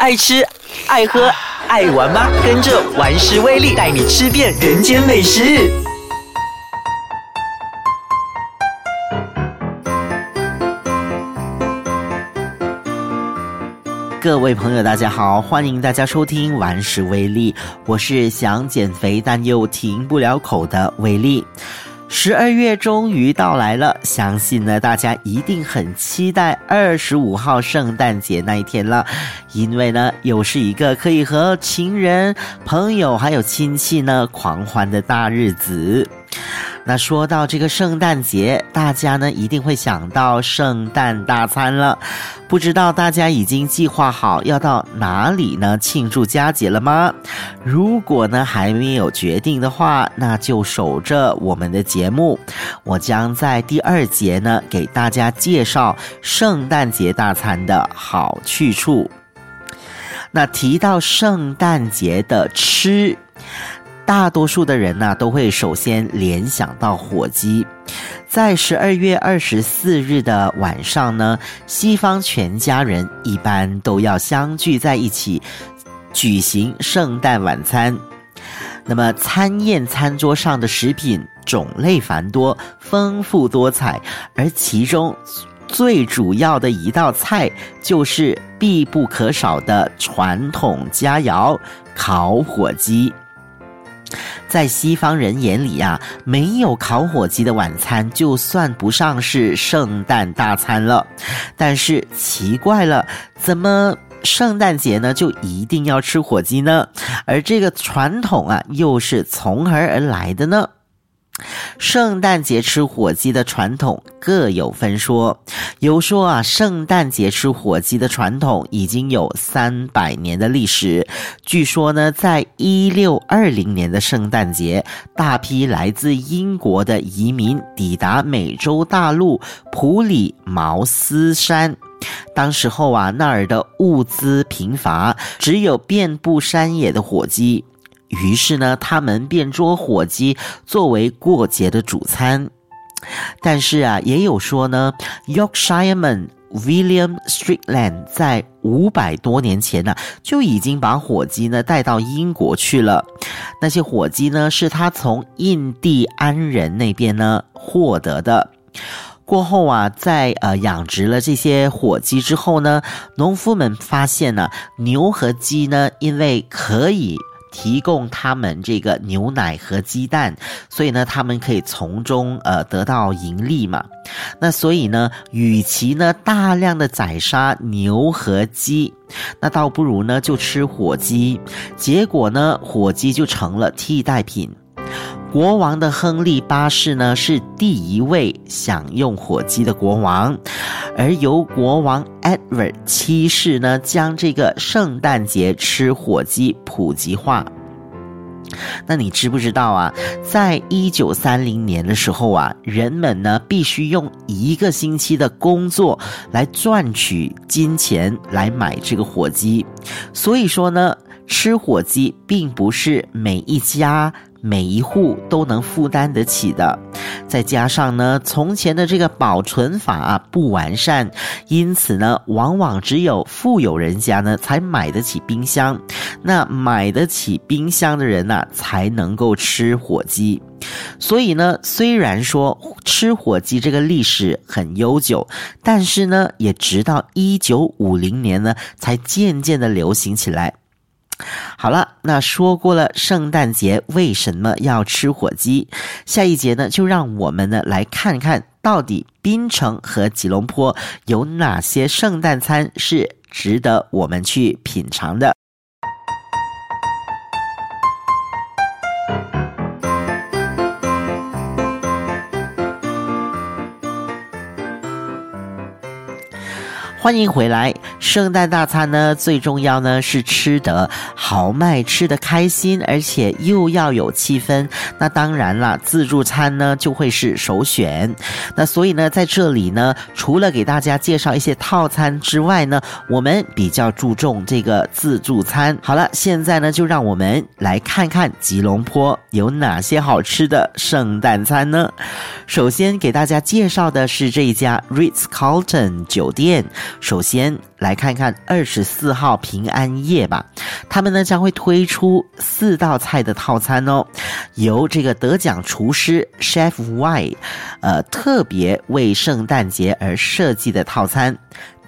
爱吃、爱喝、爱玩吗？跟着玩食威力，带你吃遍人间美食。各位朋友，大家好，欢迎大家收听玩食威力，我是想减肥但又停不了口的威力。十二月终于到来了，相信呢大家一定很期待二十五号圣诞节那一天了，因为呢又是一个可以和情人、朋友还有亲戚呢狂欢的大日子。那说到这个圣诞节，大家呢一定会想到圣诞大餐了。不知道大家已经计划好要到哪里呢庆祝佳节了吗？如果呢还没有决定的话，那就守着我们的节目，我将在第二节呢给大家介绍圣诞节大餐的好去处。那提到圣诞节的吃。大多数的人呢，都会首先联想到火鸡。在十二月二十四日的晚上呢，西方全家人一般都要相聚在一起，举行圣诞晚餐。那么，餐宴餐桌上的食品种类繁多、丰富多彩，而其中最主要的一道菜就是必不可少的传统佳肴——烤火鸡。在西方人眼里啊，没有烤火鸡的晚餐就算不上是圣诞大餐了。但是奇怪了，怎么圣诞节呢就一定要吃火鸡呢？而这个传统啊，又是从何而来的呢？圣诞节吃火鸡的传统各有分说，有说啊，圣诞节吃火鸡的传统已经有三百年的历史。据说呢，在一六二零年的圣诞节，大批来自英国的移民抵达美洲大陆普里茅斯山，当时候啊，那儿的物资贫乏，只有遍布山野的火鸡。于是呢，他们便捉火鸡作为过节的主餐。但是啊，也有说呢，Yorkshireman William Strickland 在五百多年前呢，就已经把火鸡呢带到英国去了。那些火鸡呢，是他从印第安人那边呢获得的。过后啊，在呃养殖了这些火鸡之后呢，农夫们发现呢，牛和鸡呢，因为可以。提供他们这个牛奶和鸡蛋，所以呢，他们可以从中呃得到盈利嘛。那所以呢，与其呢大量的宰杀牛和鸡，那倒不如呢就吃火鸡。结果呢，火鸡就成了替代品。国王的亨利八世呢是第一位享用火鸡的国王，而由国王 Edward 七世呢将这个圣诞节吃火鸡普及化。那你知不知道啊？在一九三零年的时候啊，人们呢必须用一个星期的工作来赚取金钱来买这个火鸡，所以说呢，吃火鸡并不是每一家。每一户都能负担得起的，再加上呢，从前的这个保存法啊不完善，因此呢，往往只有富有人家呢才买得起冰箱，那买得起冰箱的人呐才能够吃火鸡。所以呢，虽然说吃火鸡这个历史很悠久，但是呢，也直到一九五零年呢才渐渐的流行起来。好了，那说过了圣诞节为什么要吃火鸡，下一节呢就让我们呢来看看到底槟城和吉隆坡有哪些圣诞餐是值得我们去品尝的。欢迎回来。圣诞大餐呢，最重要呢是吃得豪迈，吃得开心，而且又要有气氛。那当然啦，自助餐呢就会是首选。那所以呢，在这里呢，除了给大家介绍一些套餐之外呢，我们比较注重这个自助餐。好了，现在呢，就让我们来看看吉隆坡有哪些好吃的圣诞餐呢？首先给大家介绍的是这一家 Ritz Carlton 酒店。首先来看看二十四号平安夜吧，他们呢将会推出四道菜的套餐哦，由这个得奖厨师 Chef Y，呃，特别为圣诞节而设计的套餐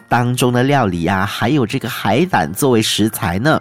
当中的料理啊，还有这个海胆作为食材呢。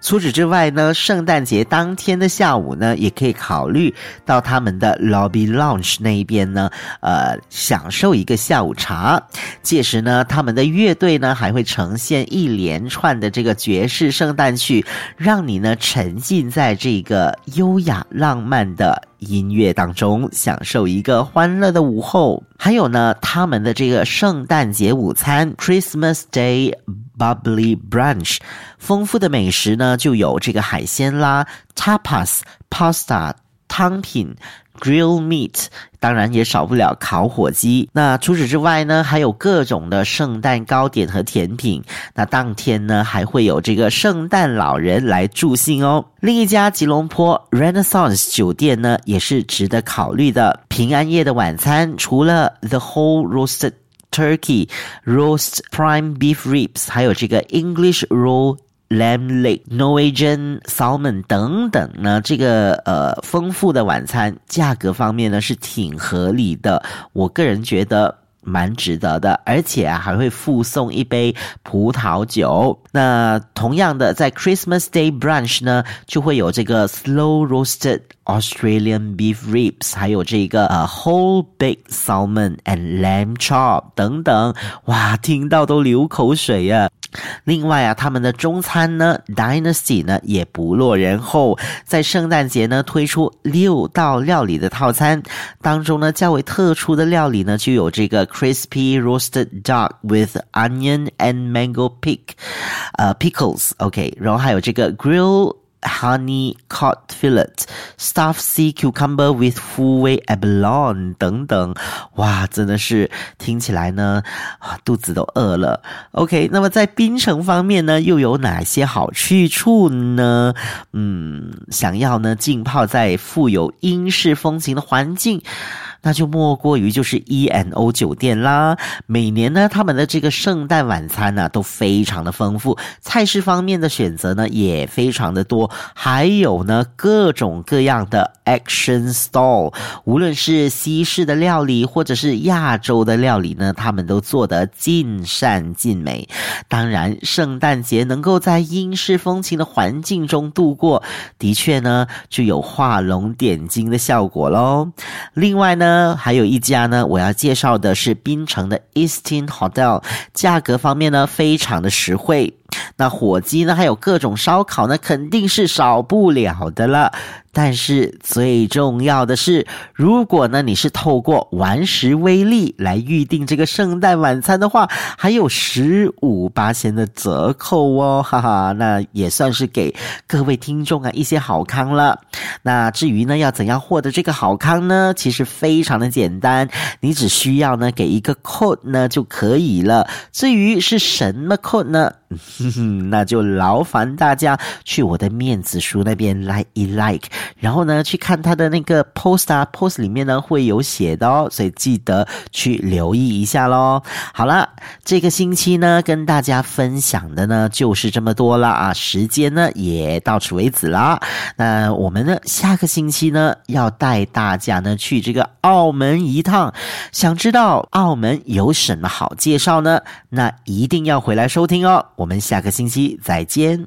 除此之外呢，圣诞节当天的下午呢，也可以考虑到他们的 Lobby Lounge 那一边呢，呃，享受一个下午茶。届时呢，他们的乐队呢还会呈现一连串的这个爵士圣诞曲，让你呢沉浸在这个优雅浪漫的。音乐当中享受一个欢乐的午后，还有呢，他们的这个圣诞节午餐 Christmas Day Bubbly Brunch，丰富的美食呢就有这个海鲜啦，tapas pasta 汤品。Grill meat，当然也少不了烤火鸡。那除此之外呢，还有各种的圣诞糕点和甜品。那当天呢，还会有这个圣诞老人来助兴哦。另一家吉隆坡 Renaissance 酒店呢，也是值得考虑的。平安夜的晚餐，除了 The Whole Roasted Turkey、Roast Prime Beef Ribs，还有这个 English Roll。Lamb leg, Norwegian salmon 等等呢，这个呃丰富的晚餐价格方面呢是挺合理的，我个人觉得蛮值得的，而且啊还会附送一杯葡萄酒。那同样的，在 Christmas Day brunch 呢，就会有这个 slow roasted Australian beef ribs，还有这个呃 whole baked salmon and lamb chop 等等，哇，听到都流口水呀！另外啊，他们的中餐呢，Dynasty 呢也不落人后，在圣诞节呢推出六道料理的套餐，当中呢较为特殊的料理呢就有这个 Crispy Roasted Duck with Onion and Mango Pick，呃 Pickles，OK，然后还有这个 Grill。Honey cod fillet, Stuff, sea cucumber with full way abalone 等等，哇，真的是听起来呢，啊肚子都饿了。OK，那么在槟城方面呢，又有哪些好去处呢？嗯，想要呢浸泡在富有英式风情的环境。那就莫过于就是 E N O 酒店啦。每年呢，他们的这个圣诞晚餐呢都非常的丰富，菜式方面的选择呢也非常的多，还有呢各种各样的 Action Stall，无论是西式的料理或者是亚洲的料理呢，他们都做得尽善尽美。当然，圣诞节能够在英式风情的环境中度过，的确呢就有画龙点睛的效果喽。另外呢。还有一家呢，我要介绍的是槟城的 Eastin Hotel，价格方面呢非常的实惠。那火鸡呢，还有各种烧烤呢，肯定是少不了的了。但是最重要的是，如果呢你是透过玩石威力来预定这个圣诞晚餐的话，还有十五八千的折扣哦，哈哈，那也算是给各位听众啊一些好康了。那至于呢要怎样获得这个好康呢？其实非常的简单，你只需要呢给一个 code 呢就可以了。至于是什么 code 呢？那就劳烦大家去我的面子书那边来一 like，然后呢去看他的那个 post 啊，post 里面呢会有写的哦，所以记得去留意一下喽。好了，这个星期呢跟大家分享的呢就是这么多了啊，时间呢也到此为止啦。那我们呢下个星期呢要带大家呢去这个澳门一趟，想知道澳门有什么好介绍呢？那一定要回来收听哦。我们下个星期再见。